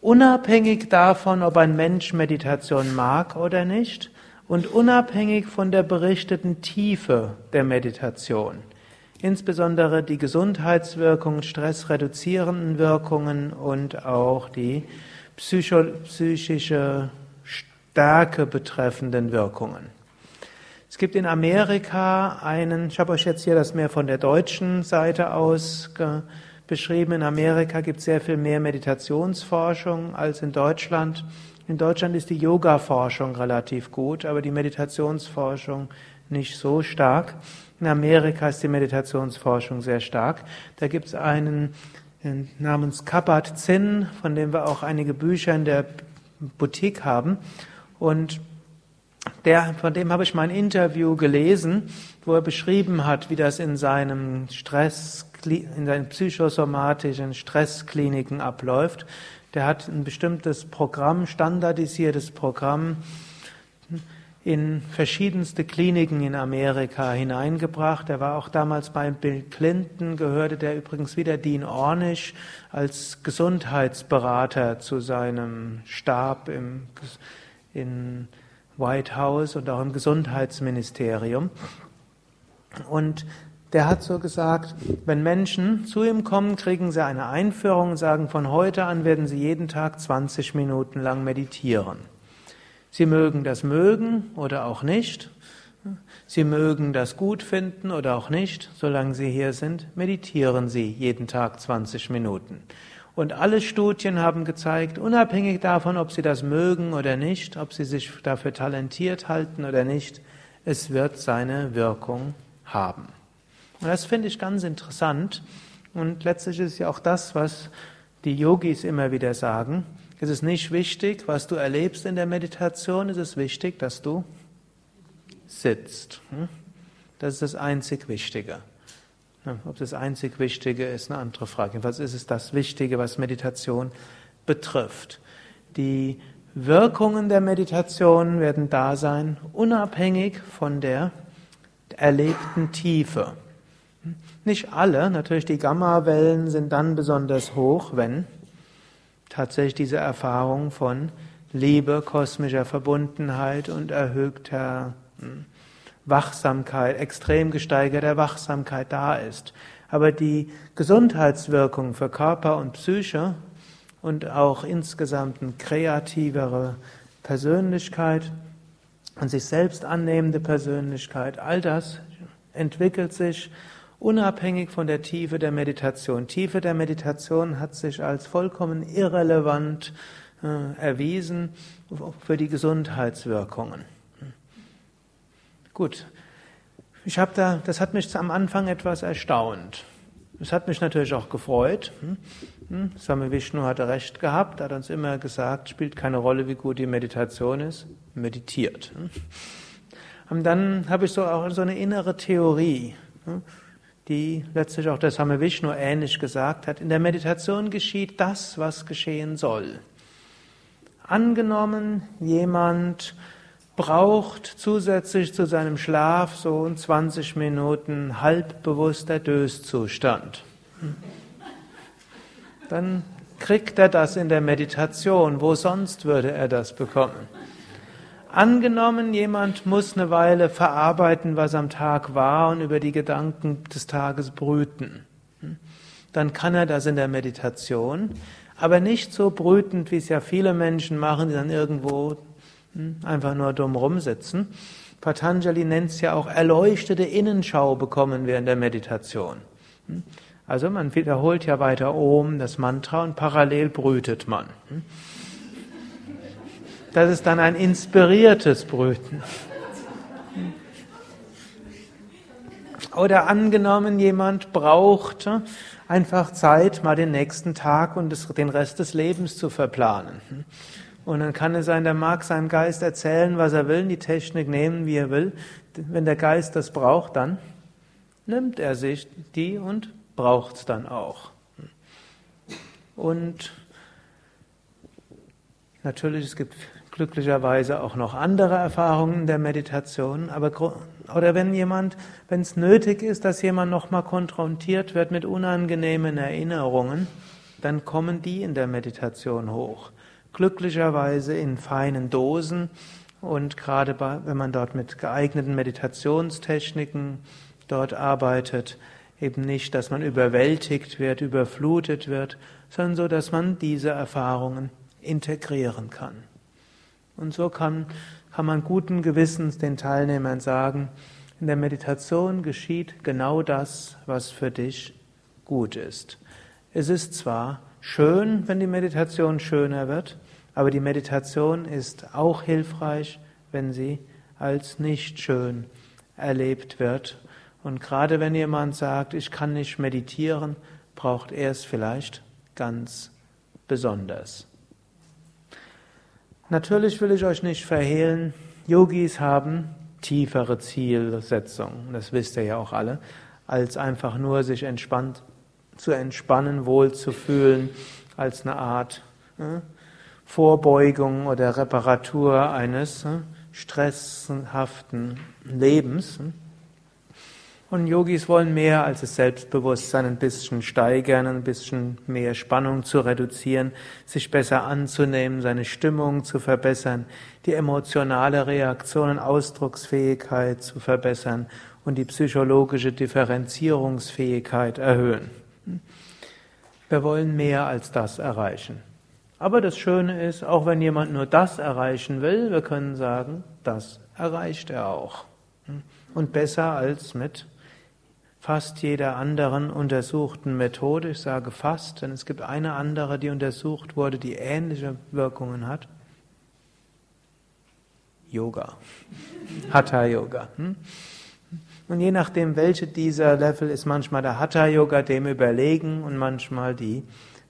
unabhängig davon, ob ein Mensch Meditation mag oder nicht und unabhängig von der berichteten Tiefe der Meditation. Insbesondere die Gesundheitswirkungen, stressreduzierenden Wirkungen und auch die psychische Stärke betreffenden Wirkungen. Es gibt in Amerika einen, ich habe euch jetzt hier das mehr von der deutschen Seite aus beschrieben, in Amerika gibt es sehr viel mehr Meditationsforschung als in Deutschland. In Deutschland ist die Yoga-Forschung relativ gut, aber die Meditationsforschung nicht so stark. In Amerika ist die Meditationsforschung sehr stark. Da gibt es einen namens Kabat Zinn, von dem wir auch einige Bücher in der Boutique haben. Und der, von dem habe ich mal ein Interview gelesen, wo er beschrieben hat, wie das in seinem Stress, in seinen psychosomatischen Stresskliniken abläuft. Der hat ein bestimmtes Programm, standardisiertes Programm in verschiedenste Kliniken in Amerika hineingebracht. Er war auch damals bei Bill Clinton, gehörte der übrigens wieder Dean Ornish als Gesundheitsberater zu seinem Stab im, in White House und auch im Gesundheitsministerium. Und der hat so gesagt, wenn Menschen zu ihm kommen, kriegen sie eine Einführung und sagen, von heute an werden sie jeden Tag 20 Minuten lang meditieren. Sie mögen das mögen oder auch nicht. Sie mögen das gut finden oder auch nicht. Solange Sie hier sind, meditieren Sie jeden Tag 20 Minuten. Und alle Studien haben gezeigt, unabhängig davon, ob Sie das mögen oder nicht, ob Sie sich dafür talentiert halten oder nicht, es wird seine Wirkung haben. Und das finde ich ganz interessant. Und letztlich ist ja auch das, was die Yogis immer wieder sagen. Es ist nicht wichtig, was du erlebst in der Meditation, es ist wichtig, dass du sitzt. Hm? Das ist das einzig Wichtige. Ob das einzig Wichtige ist, eine andere Frage. Jedenfalls ist es das Wichtige, was Meditation betrifft. Die Wirkungen der Meditation werden da sein, unabhängig von der erlebten Tiefe. Nicht alle, natürlich die Gamma-Wellen sind dann besonders hoch, wenn tatsächlich diese Erfahrung von Liebe, kosmischer Verbundenheit und erhöhter hm, Wachsamkeit, extrem gesteigerter Wachsamkeit da ist. Aber die Gesundheitswirkung für Körper und Psyche und auch insgesamt eine kreativere Persönlichkeit und sich selbst annehmende Persönlichkeit, all das entwickelt sich unabhängig von der Tiefe der Meditation. Tiefe der Meditation hat sich als vollkommen irrelevant äh, erwiesen für die Gesundheitswirkungen. Gut, ich habe da, das hat mich am Anfang etwas erstaunt. Es hat mich natürlich auch gefreut. Hm? Hm? Swami Vishnu hatte recht gehabt, hat uns immer gesagt, spielt keine Rolle, wie gut die Meditation ist, meditiert. Hm? Und dann habe ich so auch so eine innere Theorie die letztlich auch der Same Vishnu ähnlich gesagt hat. In der Meditation geschieht das, was geschehen soll. Angenommen, jemand braucht zusätzlich zu seinem Schlaf so 20 Minuten halbbewusster Döszustand. Dann kriegt er das in der Meditation. Wo sonst würde er das bekommen? Angenommen, jemand muss eine Weile verarbeiten, was am Tag war und über die Gedanken des Tages brüten. Dann kann er das in der Meditation, aber nicht so brütend, wie es ja viele Menschen machen, die dann irgendwo einfach nur dumm rumsitzen. Patanjali nennt es ja auch erleuchtete Innenschau bekommen während der Meditation. Hm. Also man wiederholt ja weiter Om, das Mantra, und parallel brütet man. Hm. Das ist dann ein inspiriertes Brüten. Oder angenommen, jemand braucht einfach Zeit, mal den nächsten Tag und den Rest des Lebens zu verplanen. Und dann kann es sein, der mag seinem Geist erzählen, was er will, die Technik nehmen, wie er will. Wenn der Geist das braucht, dann nimmt er sich die und braucht es dann auch. Und natürlich, es gibt glücklicherweise auch noch andere Erfahrungen der Meditation, aber oder wenn jemand, wenn es nötig ist, dass jemand nochmal konfrontiert wird mit unangenehmen Erinnerungen, dann kommen die in der Meditation hoch. Glücklicherweise in feinen Dosen und gerade bei, wenn man dort mit geeigneten Meditationstechniken dort arbeitet, eben nicht, dass man überwältigt wird, überflutet wird, sondern so, dass man diese Erfahrungen integrieren kann. Und so kann, kann man guten Gewissens den Teilnehmern sagen, in der Meditation geschieht genau das, was für dich gut ist. Es ist zwar schön, wenn die Meditation schöner wird, aber die Meditation ist auch hilfreich, wenn sie als nicht schön erlebt wird. Und gerade wenn jemand sagt, ich kann nicht meditieren, braucht er es vielleicht ganz besonders. Natürlich will ich euch nicht verhehlen, Yogis haben tiefere Zielsetzungen, das wisst ihr ja auch alle, als einfach nur sich entspannt zu entspannen, wohl zu fühlen, als eine Art äh, Vorbeugung oder Reparatur eines äh, stresshaften Lebens. Und Yogis wollen mehr als das Selbstbewusstsein ein bisschen steigern, ein bisschen mehr Spannung zu reduzieren, sich besser anzunehmen, seine Stimmung zu verbessern, die emotionale Reaktion und Ausdrucksfähigkeit zu verbessern und die psychologische Differenzierungsfähigkeit erhöhen. Wir wollen mehr als das erreichen. Aber das Schöne ist, auch wenn jemand nur das erreichen will, wir können sagen, das erreicht er auch. Und besser als mit fast jeder anderen untersuchten Methode. Ich sage fast, denn es gibt eine andere, die untersucht wurde, die ähnliche Wirkungen hat. Yoga. *laughs* Hatha Yoga. Hm? Und je nachdem, welche dieser Level ist manchmal der Hatha Yoga dem überlegen und manchmal die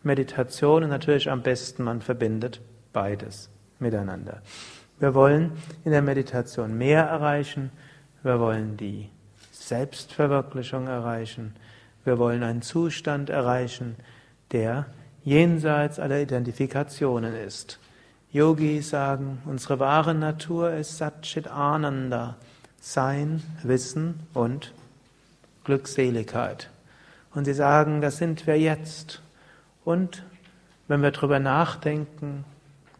Meditation und natürlich am besten man verbindet beides miteinander. Wir wollen in der Meditation mehr erreichen, wir wollen die Selbstverwirklichung erreichen, wir wollen einen Zustand erreichen, der jenseits aller Identifikationen ist. Yogis sagen, unsere wahre Natur ist Satchit Ananda, Sein, Wissen und Glückseligkeit. Und sie sagen, das sind wir jetzt. Und wenn wir darüber nachdenken,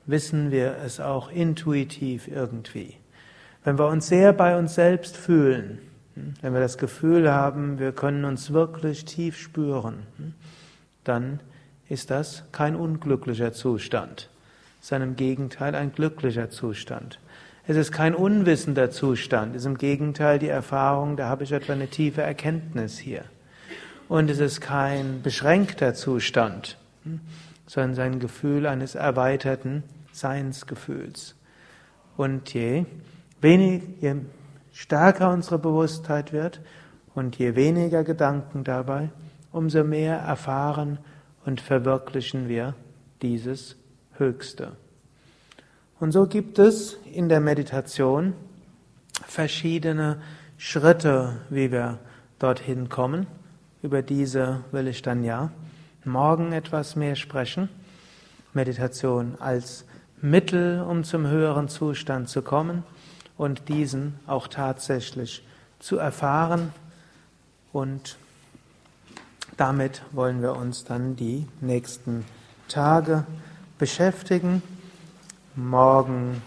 wissen wir es auch intuitiv irgendwie. Wenn wir uns sehr bei uns selbst fühlen, wenn wir das Gefühl haben, wir können uns wirklich tief spüren, dann ist das kein unglücklicher Zustand, sondern im Gegenteil ein glücklicher Zustand. Es ist kein unwissender Zustand, es ist im Gegenteil die Erfahrung, da habe ich etwa eine tiefe Erkenntnis hier. Und es ist kein beschränkter Zustand, sondern sein Gefühl eines erweiterten Seinsgefühls. Und je, wenig, je stärker unsere Bewusstheit wird und je weniger Gedanken dabei, umso mehr erfahren und verwirklichen wir dieses Höchste. Und so gibt es in der Meditation verschiedene Schritte, wie wir dorthin kommen. Über diese will ich dann ja morgen etwas mehr sprechen. Meditation als Mittel, um zum höheren Zustand zu kommen und diesen auch tatsächlich zu erfahren. Und damit wollen wir uns dann die nächsten Tage beschäftigen. Morgen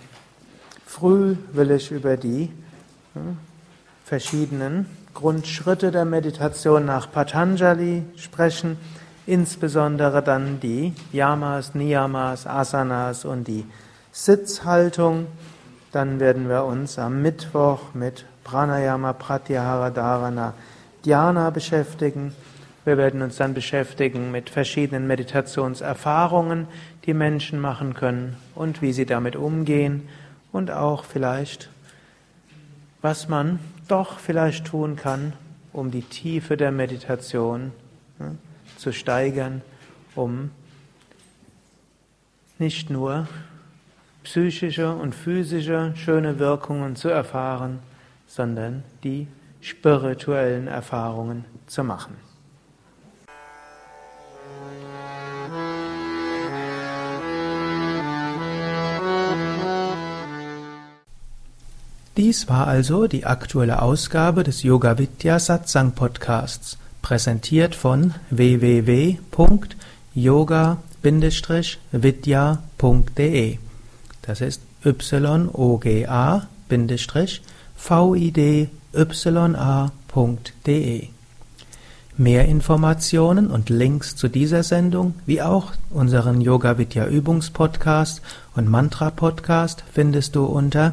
früh will ich über die verschiedenen Grundschritte der Meditation nach Patanjali sprechen, insbesondere dann die Yamas, Niyamas, Asanas und die Sitzhaltung. Dann werden wir uns am Mittwoch mit Pranayama, Pratyahara, Dharana, Dhyana beschäftigen. Wir werden uns dann beschäftigen mit verschiedenen Meditationserfahrungen, die Menschen machen können und wie sie damit umgehen und auch vielleicht, was man doch vielleicht tun kann, um die Tiefe der Meditation ja, zu steigern, um nicht nur psychische und physische schöne Wirkungen zu erfahren, sondern die spirituellen Erfahrungen zu machen. Dies war also die aktuelle Ausgabe des Yoga Vidya Satsang Podcasts, präsentiert von www.yoga-vidya.de. Das ist yoga-vidya.de. Mehr Informationen und Links zu dieser Sendung, wie auch unseren Yoga Vidya Übungspodcast und Mantra Podcast findest du unter